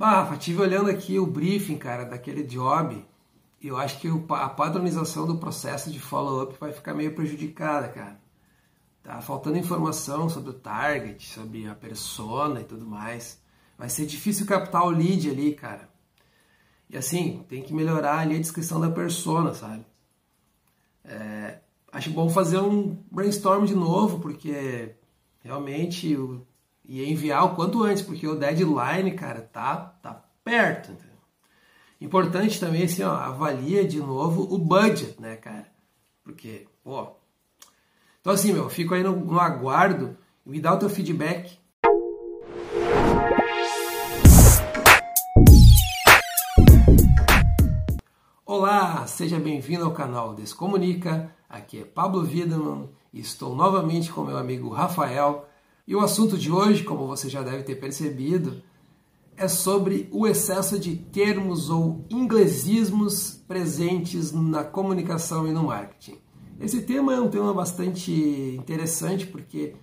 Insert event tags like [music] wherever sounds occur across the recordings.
Bah, Rafa, tive olhando aqui o briefing, cara, daquele job. E eu acho que a padronização do processo de follow-up vai ficar meio prejudicada, cara. Tá faltando informação sobre o target, sobre a persona e tudo mais. Vai ser difícil captar o lead ali, cara. E assim, tem que melhorar ali a descrição da persona, sabe? É, acho bom fazer um brainstorm de novo, porque realmente e enviar o quanto antes, porque o deadline, cara, tá, tá perto. Entendeu? Importante também, assim, ó, avalia de novo o budget, né, cara? Porque, pô. Então, assim, meu, fico aí no, no aguardo. Me dá o teu feedback. Olá, seja bem-vindo ao canal Descomunica. Aqui é Pablo Wiedemann e estou novamente com meu amigo Rafael e o assunto de hoje, como você já deve ter percebido, é sobre o excesso de termos ou inglesismos presentes na comunicação e no marketing. Esse tema é um tema bastante interessante porque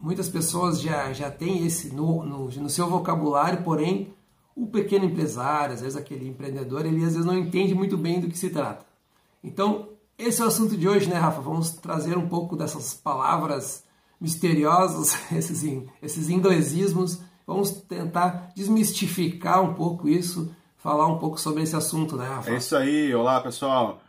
muitas pessoas já, já têm esse no, no, no seu vocabulário, porém o pequeno empresário, às vezes aquele empreendedor, ele às vezes não entende muito bem do que se trata. Então, esse é o assunto de hoje, né, Rafa? Vamos trazer um pouco dessas palavras misteriosos, [laughs] esses, esses inglesismos. Vamos tentar desmistificar um pouco isso, falar um pouco sobre esse assunto, né, Rafa? É isso aí, olá pessoal.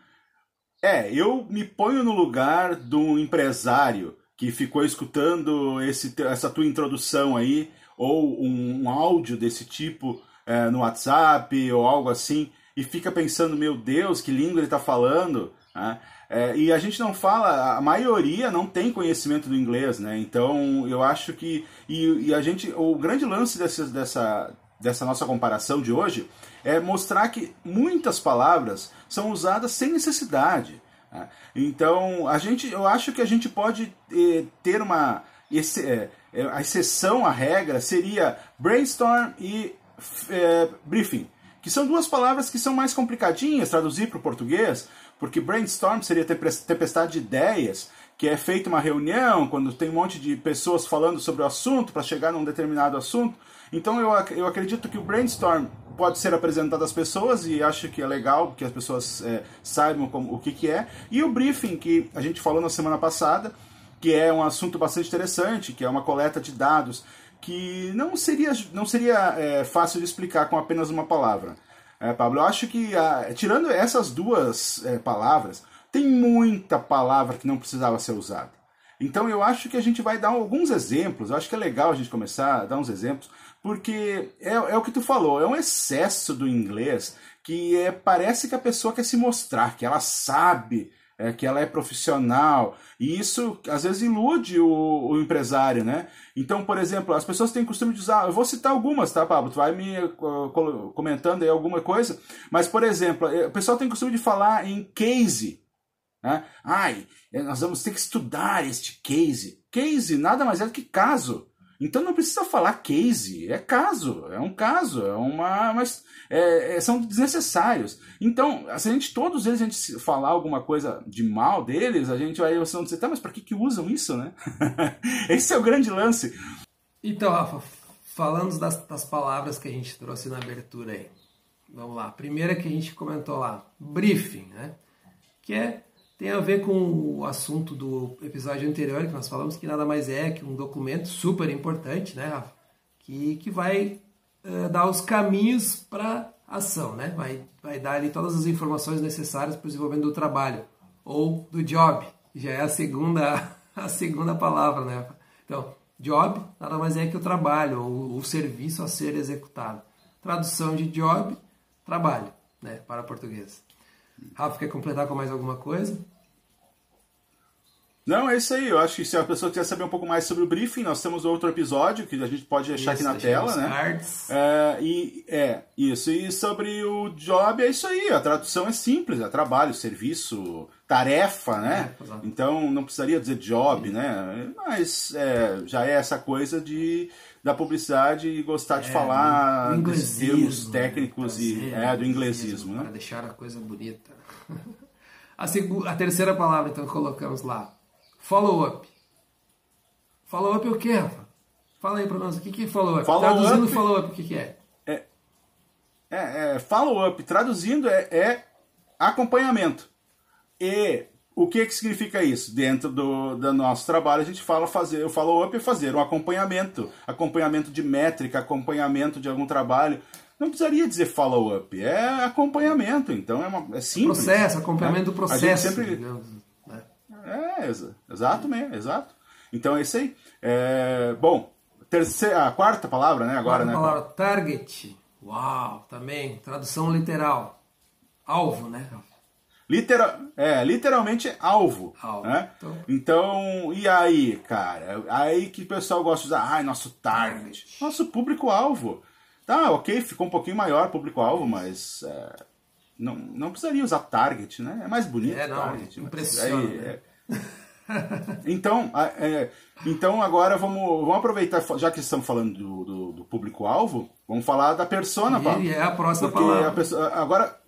É, eu me ponho no lugar do empresário que ficou escutando esse, essa tua introdução aí, ou um, um áudio desse tipo é, no WhatsApp ou algo assim, e fica pensando, meu Deus, que língua ele está falando. Né? É, e a gente não fala, a maioria não tem conhecimento do inglês, né? Então eu acho que. E, e a gente. O grande lance dessa, dessa, dessa nossa comparação de hoje é mostrar que muitas palavras são usadas sem necessidade. Né? Então a gente, eu acho que a gente pode eh, ter uma. Esse, eh, a exceção à regra seria brainstorm e eh, briefing, que são duas palavras que são mais complicadinhas traduzir para o português, porque brainstorm seria tempestade de ideias, que é feita uma reunião quando tem um monte de pessoas falando sobre o assunto para chegar num determinado assunto. Então eu, eu acredito que o brainstorm pode ser apresentado às pessoas e acho que é legal que as pessoas é, saibam como, o que, que é. E o briefing, que a gente falou na semana passada, que é um assunto bastante interessante, que é uma coleta de dados que não seria, não seria é, fácil de explicar com apenas uma palavra. É, Pablo, eu acho que, ah, tirando essas duas é, palavras, tem muita palavra que não precisava ser usada. Então eu acho que a gente vai dar alguns exemplos, eu acho que é legal a gente começar a dar uns exemplos, porque é, é o que tu falou, é um excesso do inglês que é, parece que a pessoa quer se mostrar, que ela sabe é, que ela é profissional, e isso às vezes ilude o, o, empresário, né? Então, por exemplo, as pessoas têm costume de usar, eu vou citar algumas, tá, Pablo? Tu vai me uh, comentando aí alguma coisa, mas, por exemplo, eh, o pessoal tem costume de falar em case, né? Ai, eh, nós vamos ter que estudar este case. Case nada mais é do que caso. Então não precisa falar case, é caso, é um caso, é uma. Mas é, é, são desnecessários. Então, se a gente, todos eles, a gente falar alguma coisa de mal deles, a gente vai você dizer, tá, mas para que, que usam isso, né? [laughs] Esse é o grande lance. Então, Rafa, falando das, das palavras que a gente trouxe na abertura aí. Vamos lá. A primeira que a gente comentou lá, briefing, né? Que é tem a ver com o assunto do episódio anterior, que nós falamos que nada mais é que um documento super importante, né, Rafa? Que, que vai uh, dar os caminhos para ação, né? Vai, vai dar ali todas as informações necessárias para o desenvolvimento do trabalho ou do job, já é a segunda, [laughs] a segunda palavra, né? Então, job nada mais é que o trabalho ou o serviço a ser executado. Tradução de job, trabalho, né, para português. Rafa, quer completar com mais alguma coisa? Não, é isso aí. Eu acho que se a pessoa quiser saber um pouco mais sobre o briefing, nós temos outro episódio que a gente pode deixar isso, aqui na tela, né? Cards. É, e é isso. E sobre o job é isso aí. A tradução é simples, é trabalho, serviço, tarefa, né? É, então não precisaria dizer job, né? Mas é, já é essa coisa de da publicidade e gostar de é, falar dos termos técnicos prazer, e é do inglesismo, né? Para deixar a coisa bonita. [laughs] A, a terceira palavra então colocamos lá, follow-up. Follow-up é o que, Rafa? Fala aí para nós, o que é follow-up? Follow Traduzindo follow-up, o que é? é? é, é follow-up, traduzindo, é, é acompanhamento. E o que, que significa isso? Dentro do, do nosso trabalho, a gente fala fazer, o follow-up é fazer um acompanhamento, acompanhamento de métrica, acompanhamento de algum trabalho. Não precisaria dizer follow-up, é acompanhamento, então é, uma, é simples. Processo, acompanhamento né? do processo. A gente sempre... É, exato mesmo, exato. Então é isso aí. É, bom, terceira, a quarta palavra, né? Agora, quarta né? palavra, target. Uau, também, tradução literal. Alvo, né? Literal, é, literalmente alvo. alvo. Né? Então... então, e aí, cara? Aí que o pessoal gosta de usar, ai, nosso target. Nosso público-alvo. Tá, ok, ficou um pouquinho maior público-alvo, mas é, não, não precisaria usar target, né? É mais bonito é, não, target. Impressiona. Aí, né? é... [laughs] então, é, então agora vamos, vamos aproveitar, já que estamos falando do, do, do público-alvo, vamos falar da persona, Paulo. é a próxima Porque palavra. A pessoa, agora,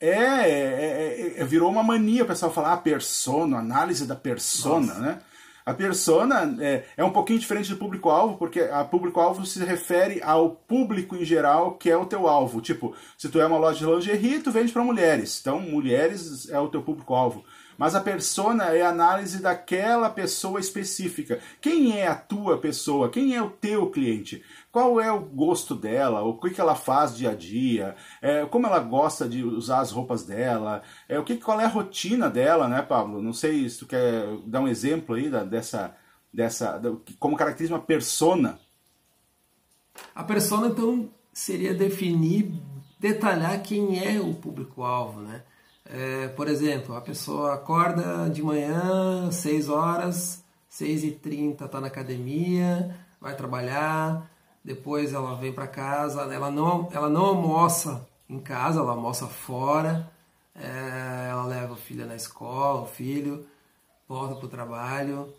é, é, é, é, virou uma mania o pessoal falar a persona, análise da persona, Nossa. né? A persona é, é um pouquinho diferente do público-alvo, porque a público-alvo se refere ao público em geral, que é o teu alvo. Tipo, se tu é uma loja de lingerie, tu vende para mulheres. Então, mulheres é o teu público-alvo. Mas a persona é a análise daquela pessoa específica. Quem é a tua pessoa? Quem é o teu cliente? Qual é o gosto dela? O que, ela faz dia a dia? É, como ela gosta de usar as roupas dela? É, o que, qual é a rotina dela, né, Pablo? Não sei se tu quer dar um exemplo aí da, dessa, dessa, da, como caracteriza uma persona. A persona, então, seria definir, detalhar quem é o público-alvo, né? É, por exemplo, a pessoa acorda de manhã, 6 horas, 6 e 30 está na academia, vai trabalhar, depois ela vem para casa, ela não, ela não almoça em casa, ela almoça fora, é, ela leva o filho na escola, o filho, volta para o trabalho,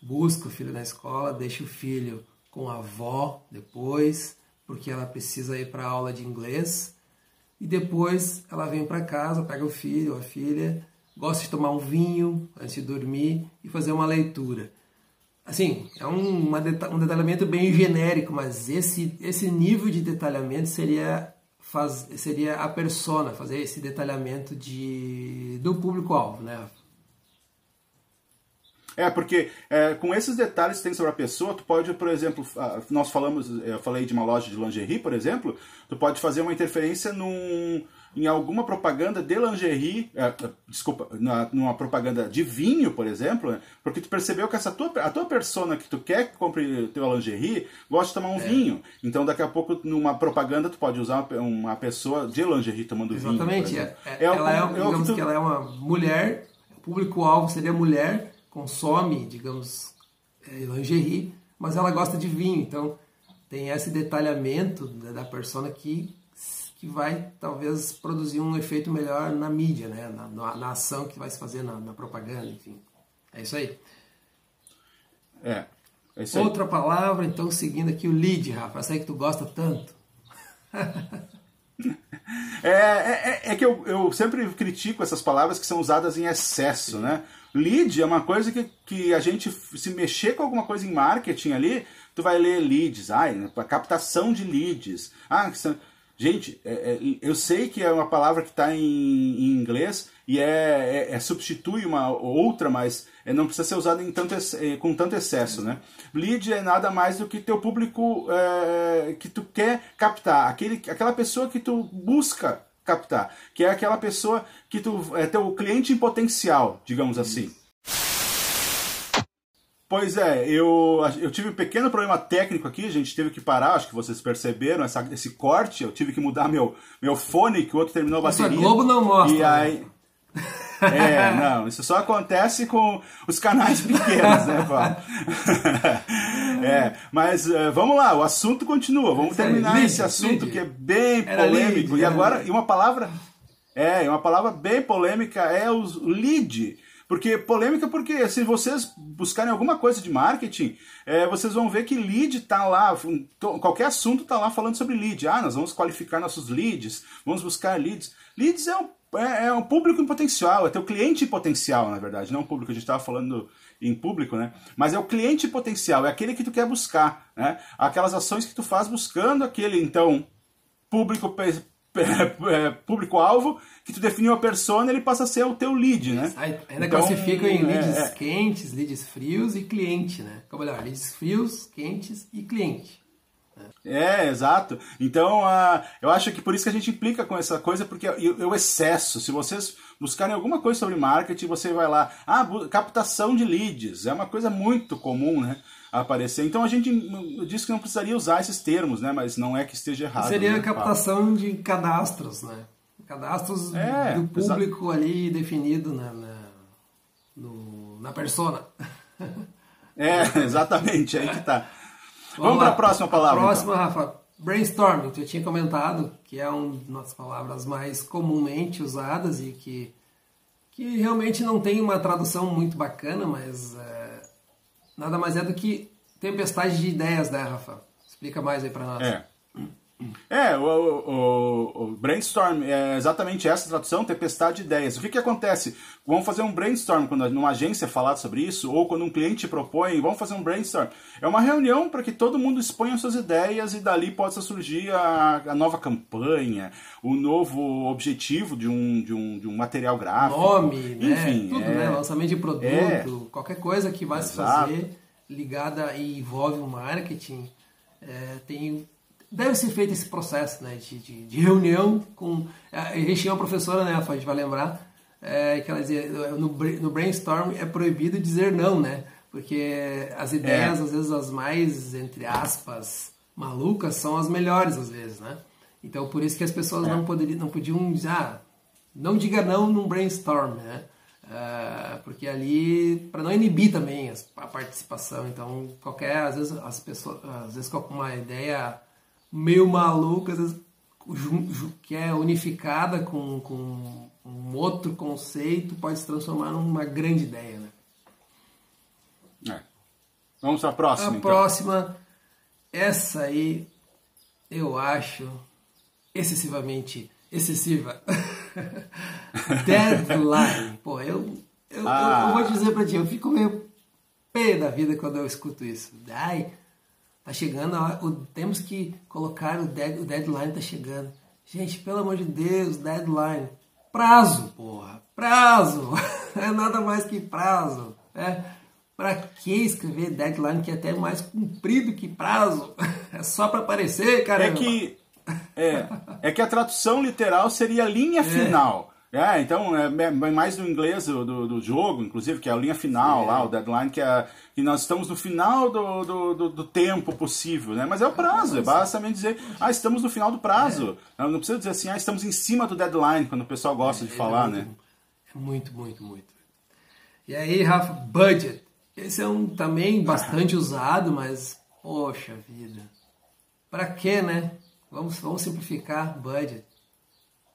busca o filho na escola, deixa o filho com a avó depois, porque ela precisa ir para aula de inglês e depois ela vem para casa, pega o filho ou a filha, gosta de tomar um vinho antes de dormir e fazer uma leitura. Assim, é um, uma, um detalhamento bem genérico, mas esse, esse nível de detalhamento seria, faz, seria a persona, fazer esse detalhamento de, do público-alvo, né? É, porque é, com esses detalhes que tem sobre a pessoa, tu pode, por exemplo, nós falamos, eu falei de uma loja de lingerie, por exemplo, tu pode fazer uma interferência num, em alguma propaganda de lingerie, é, desculpa, na, numa propaganda de vinho, por exemplo, né? porque tu percebeu que essa tua, a tua persona que tu quer que compre teu lingerie gosta de tomar um é. vinho. Então, daqui a pouco, numa propaganda, tu pode usar uma pessoa de lingerie tomando Exatamente. vinho. Exatamente. É, é, ela é, digamos que, tu... que ela é uma mulher, público-alvo seria mulher consome, digamos, é, lingerie, mas ela gosta de vinho. Então, tem esse detalhamento da persona que, que vai talvez produzir um efeito melhor na mídia, né? na, na ação que vai se fazer na, na, propaganda, enfim. É isso aí. É. é isso aí. Outra palavra, então, seguindo aqui o lead, Rafa. Essa aí que tu gosta tanto. [laughs] É, é, é, que eu, eu sempre critico essas palavras que são usadas em excesso, né? Lead é uma coisa que, que a gente, se mexer com alguma coisa em marketing ali, tu vai ler leads, ai, a captação de leads. Ah, gente, é, é, eu sei que é uma palavra que está em, em, inglês e é, é, é, substitui uma outra, mas é, não precisa ser usada é, com tanto excesso, né? Lead é nada mais do que teu público que tu quer captar, aquele, aquela pessoa que tu busca captar, que é aquela pessoa que tu é teu cliente em potencial, digamos assim. Pois é, eu, eu tive um pequeno problema técnico aqui, a gente teve que parar, acho que vocês perceberam essa, esse corte, eu tive que mudar meu, meu fone, que o outro terminou a bateria. Isso a Globo não mostra. E aí... É, não, isso só acontece com os canais pequenos, né, Paulo? [laughs] é, mas uh, vamos lá, o assunto continua, vamos terminar esse assunto que é bem polêmico. E agora, e uma palavra, é, uma palavra bem polêmica é o lead. Porque polêmica, porque se vocês buscarem alguma coisa de marketing, é, vocês vão ver que lead está lá, qualquer assunto está lá falando sobre lead. Ah, nós vamos qualificar nossos leads, vamos buscar leads. Leads é um é, é um público em potencial, é teu cliente em potencial, na verdade, não o público, a gente estava falando em público, né? Mas é o cliente potencial, é aquele que tu quer buscar, né? Aquelas ações que tu faz buscando aquele, então, público [laughs] é, público-alvo, que tu definiu a persona, ele passa a ser o teu lead, né? Ainda então, classificam em leads é, é, quentes, leads frios e cliente, né? Ou melhor, leads frios, quentes e cliente. É, exato. Então, uh, eu acho que por isso que a gente implica com essa coisa, porque o excesso. Se vocês buscarem alguma coisa sobre marketing, você vai lá, ah, captação de leads, é uma coisa muito comum, né? Aparecer. Então a gente diz que não precisaria usar esses termos, né? Mas não é que esteja errado. Seria né? captação de cadastros, né? Cadastros é, do público ali definido na, na, no, na persona. É, [laughs] exatamente, aí que tá. Vamos, para a próxima palavra. A próxima, então. Rafa, brainstorming. Tu tinha comentado que é uma das palavras mais comumente usadas e que, que realmente não tem uma tradução muito bacana, mas é, nada mais é do que tempestade de ideias, né, Rafa? Explica mais aí para nós. É. É, o, o, o, brainstorm é exatamente essa tradução, tempestade de ideias. O que, que acontece? Vamos fazer um brainstorm quando numa agência falado sobre isso, ou quando um cliente propõe, vamos fazer um brainstorm. É uma reunião para que todo mundo exponha suas ideias e dali possa surgir a, a, nova campanha, o novo objetivo de um, de um, de um material gráfico. Nome, né? Enfim, Tudo, é, né? Lançamento de produto, é, qualquer coisa que vai se fazer ligada e envolve o marketing. É, tem deve ser feito esse processo né, de, de, de reunião com. A gente tinha uma professora, né, a gente vai lembrar, é, que ela dizia: no, no brainstorm é proibido dizer não, né? Porque as ideias, é. às vezes, as mais, entre aspas, malucas, são as melhores, às vezes, né? Então, por isso que as pessoas é. não, poderiam, não podiam dizer, ah, não diga não num brainstorm, né? Uh, porque ali, para não inibir também a participação, então, qualquer, às vezes, as pessoas, às vezes, com uma ideia meio maluca, às vezes, que é unificada com, com um outro conceito, pode se transformar numa grande ideia. Né? É. Vamos para a próxima. A então. próxima, essa aí eu acho excessivamente excessiva. [laughs] Deadline. Pô, eu, eu, ah. eu, eu, vou dizer pra ti, eu fico meio pé da vida quando eu escuto isso. Ai, Tá chegando a hora, o, temos que colocar o, dead, o deadline tá chegando. Gente, pelo amor de Deus, deadline. Prazo, porra. Prazo. [laughs] é nada mais que prazo. Né? Para que escrever deadline que é até mais comprido que prazo? [laughs] É só para aparecer, cara. É que é, é que a tradução literal seria linha é. final. É, então é, é mais do inglês do, do, jogo, inclusive, que é a linha final lá, o deadline, que, é, que nós estamos no final do, do, do, do tempo possível, né? Mas é o prazo, é basicamente dizer, ah, estamos no final do prazo. É. Não precisa dizer assim, ah, estamos em cima do deadline, quando o pessoal gosta é, de falar, muito, né? É muito, muito, muito. E aí, Rafa, budget. Esse é um também bastante usado, mas, poxa vida. Pra quê, né? Vamos, vamos simplificar budget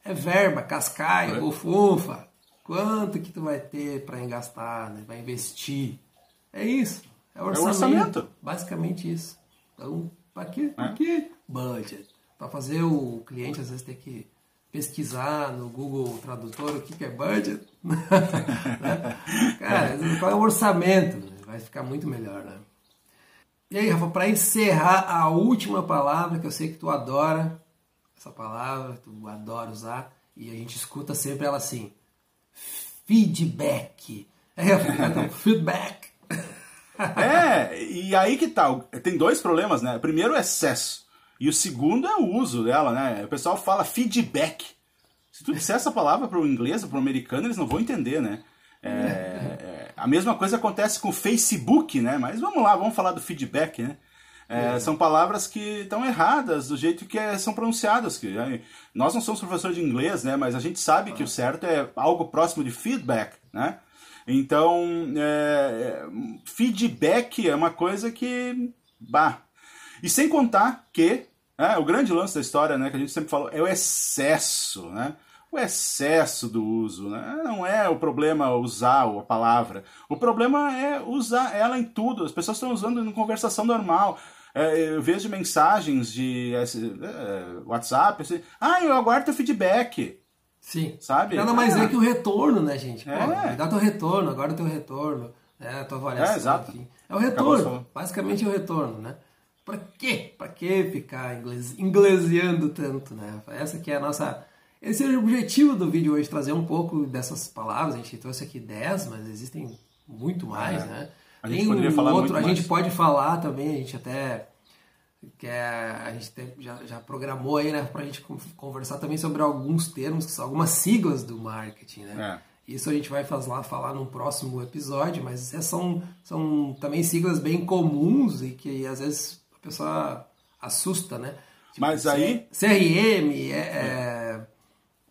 é verba, cascaio, é. bufunfa. Quanto que tu vai ter para engastar, né? vai investir? É isso. É orçamento. É orçamento. Basicamente isso. Então, para quê? Para é. quê? Budget. Para fazer o cliente às vezes ter que pesquisar no Google Tradutor o que, que é budget. [laughs] Né? Cara, qual é o orçamento? Vai ficar muito melhor, né? E aí, Rafa, para encerrar a última palavra que eu sei que tu adora, essa palavra, tu adora usar, e a gente escuta sempre ela assim: feedback. É, então, [laughs] feedback. é, e aí que tal? Tá, tem dois problemas, né? O primeiro é excesso. E o segundo é o uso dela, né? O pessoal fala feedback. Se tu disser essa palavra para o inglês, para o americano, eles não vão entender, né? É, [laughs] é, a mesma coisa acontece com o Facebook, né? Mas vamos lá, vamos falar do feedback, né? É, é. São palavras que estão erradas do jeito que é, são pronunciadas. Que, é, nós não somos professores de inglês, né? Mas a gente sabe que o certo é algo próximo de feedback, né? Então, é, feedback é uma coisa que... Bah. E sem contar que é, o grande lance da história, né, que a gente sempre falou, é o excesso, né? O excesso do uso, né? Não é o problema usar a palavra. O problema é usar ela em tudo. As pessoas estão usando em conversação normal. É, eu vejo mensagens de é, WhatsApp, assim, ah, eu aguardo teu feedback. Sim. Sabe? Nada mais é. é que o retorno, né, gente? Pô, é. dá teu retorno, agora teu retorno, né, a tua avaliação. É, exato. Enfim. É o retorno, basicamente é o retorno, né? Para quê? Para que ficar inglês, inglesiando tanto, né? Essa que é a nossa esse é o objetivo do vídeo hoje, trazer um pouco dessas palavras. A gente trouxe aqui 10, mas existem muito mais, é. né? A gente Tem poderia falar outro, a mais. gente pode falar também, a gente até que é, a gente já, já programou aí, né, para a gente conversar também sobre alguns termos, algumas siglas do marketing, né? É. Isso a gente vai fazer, falar num próximo episódio, mas são, são também siglas bem comuns e que às vezes a pessoa assusta, né? Tipo, mas aí... CRM, é, é,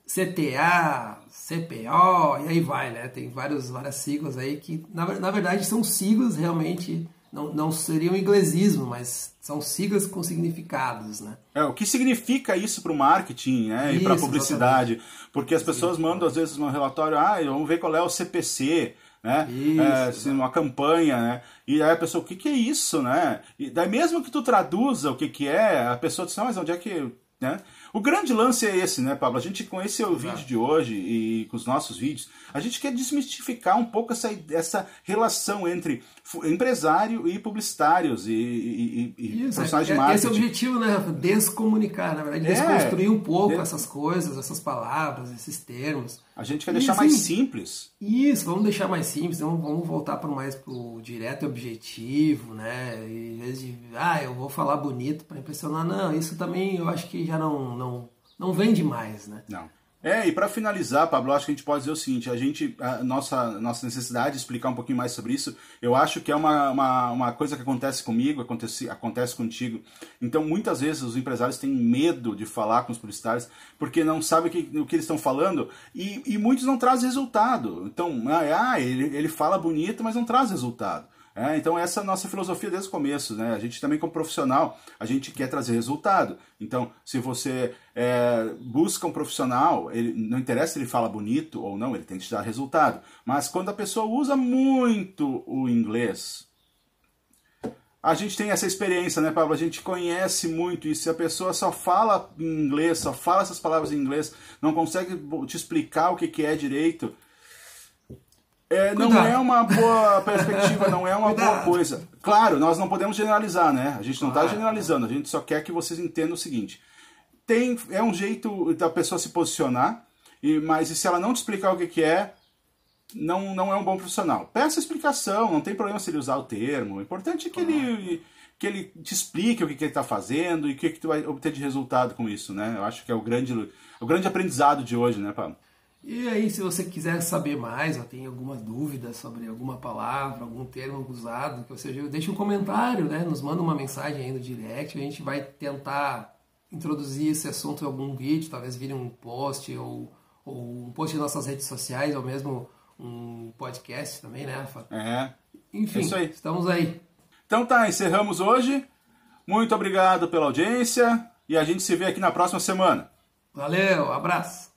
CTA, CPO, e aí vai, né? Tem vários, várias siglas aí que, na, na verdade, são siglas realmente não, não seria um inglesismo, mas são siglas com significados, né? É, o que significa isso para o marketing né, isso, e para a publicidade? Exatamente. Porque as pessoas mandam, às vezes, um relatório, ah, vamos ver qual é o CPC, né? Isso, é, assim, uma campanha, né? E aí a pessoa, o que, que é isso, né? E daí mesmo que tu traduza o que, que é, a pessoa diz, não, mas onde é que... Né? O grande lance é esse, né, Pablo? A gente, com esse Exato. vídeo de hoje e com os nossos vídeos, a gente quer desmistificar um pouco essa, essa relação entre empresário e publicitários e, e, e Isso, profissionais é, de marketing. Esse é o objetivo, né? Descomunicar, na verdade, é, desconstruir um pouco essas coisas, essas palavras, esses termos. A gente quer deixar mais simples. Isso, vamos deixar mais simples, vamos, vamos voltar para mais pro direto e objetivo, né? E, em vez de, ah, eu vou falar bonito para impressionar, não, isso também eu acho que já não, não, não vende mais, né? Não. É, e para finalizar, Pablo, acho que a gente pode dizer o seguinte: a gente, a nossa, nossa necessidade de explicar um pouquinho mais sobre isso, eu acho que é uma, uma, uma coisa que acontece comigo, acontece, acontece contigo. Então, muitas vezes os empresários têm medo de falar com os publicitários porque não sabem o que, o que eles estão falando e, e muitos não trazem resultado. Então, ah, ah, ele, ele fala bonito, mas não traz resultado. É, então essa é a nossa filosofia desde o começo, né? A gente também como profissional, a gente quer trazer resultado. Então, se você é, busca um profissional, ele, não interessa se ele fala bonito ou não, ele tem que te dar resultado. Mas quando a pessoa usa muito o inglês, a gente tem essa experiência, né, Pablo? A gente conhece muito isso. Se a pessoa só fala inglês, só fala essas palavras em inglês, não consegue te explicar o que, que é direito, é, não é uma boa perspectiva, não é uma boa coisa. Claro, nós não podemos generalizar, né? A gente não está generalizando, a gente só quer que vocês entendam o seguinte. Tem, é um jeito da pessoa se posicionar, e, mas se ela não te explicar o que, que é, não, não é um bom profissional. Peça explicação, não tem problema se ele usar o termo. O importante é que, ele, que ele te explique o que, que ele está fazendo e o que, que tu vai obter de resultado com isso, né? Eu acho que é o grande, o grande aprendizado de hoje, né, Pablo? E aí, se você quiser saber mais, ou tem alguma dúvida sobre alguma palavra, algum termo usado, que você deixa um comentário, né? Nos manda uma mensagem aí no direct, a gente vai tentar introduzir esse assunto em algum vídeo, talvez vire um post ou, ou um post em nossas redes sociais, ou mesmo um podcast também, né, Rafa? É. Enfim, é isso aí. estamos aí. Então tá, encerramos hoje. Muito obrigado pela audiência e a gente se vê aqui na próxima semana. Valeu, abraço.